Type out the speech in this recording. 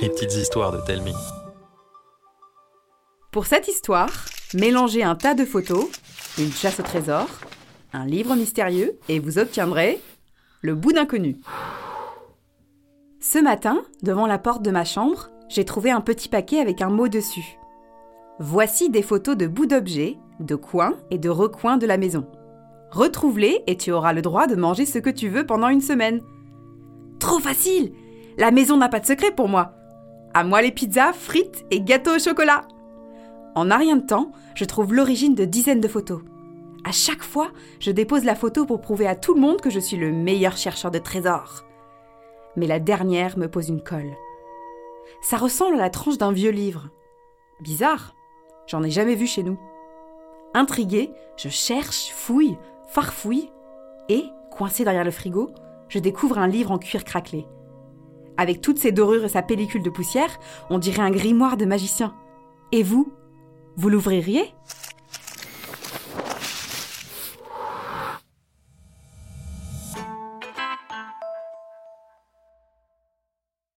Les petites histoires de Telmi. Pour cette histoire, mélangez un tas de photos, une chasse au trésor, un livre mystérieux et vous obtiendrez le bout d'inconnu. Ce matin, devant la porte de ma chambre, j'ai trouvé un petit paquet avec un mot dessus. Voici des photos de bouts d'objets, de coins et de recoins de la maison. Retrouve-les et tu auras le droit de manger ce que tu veux pendant une semaine. Trop facile La maison n'a pas de secret pour moi. À moi les pizzas, frites et gâteaux au chocolat. En un rien de temps, je trouve l'origine de dizaines de photos. À chaque fois, je dépose la photo pour prouver à tout le monde que je suis le meilleur chercheur de trésors. Mais la dernière me pose une colle. Ça ressemble à la tranche d'un vieux livre. Bizarre, j'en ai jamais vu chez nous. Intriguée, je cherche, fouille, farfouille, et, coincé derrière le frigo, je découvre un livre en cuir craquelé. Avec toutes ses dorures et sa pellicule de poussière, on dirait un grimoire de magicien. Et vous Vous l'ouvririez?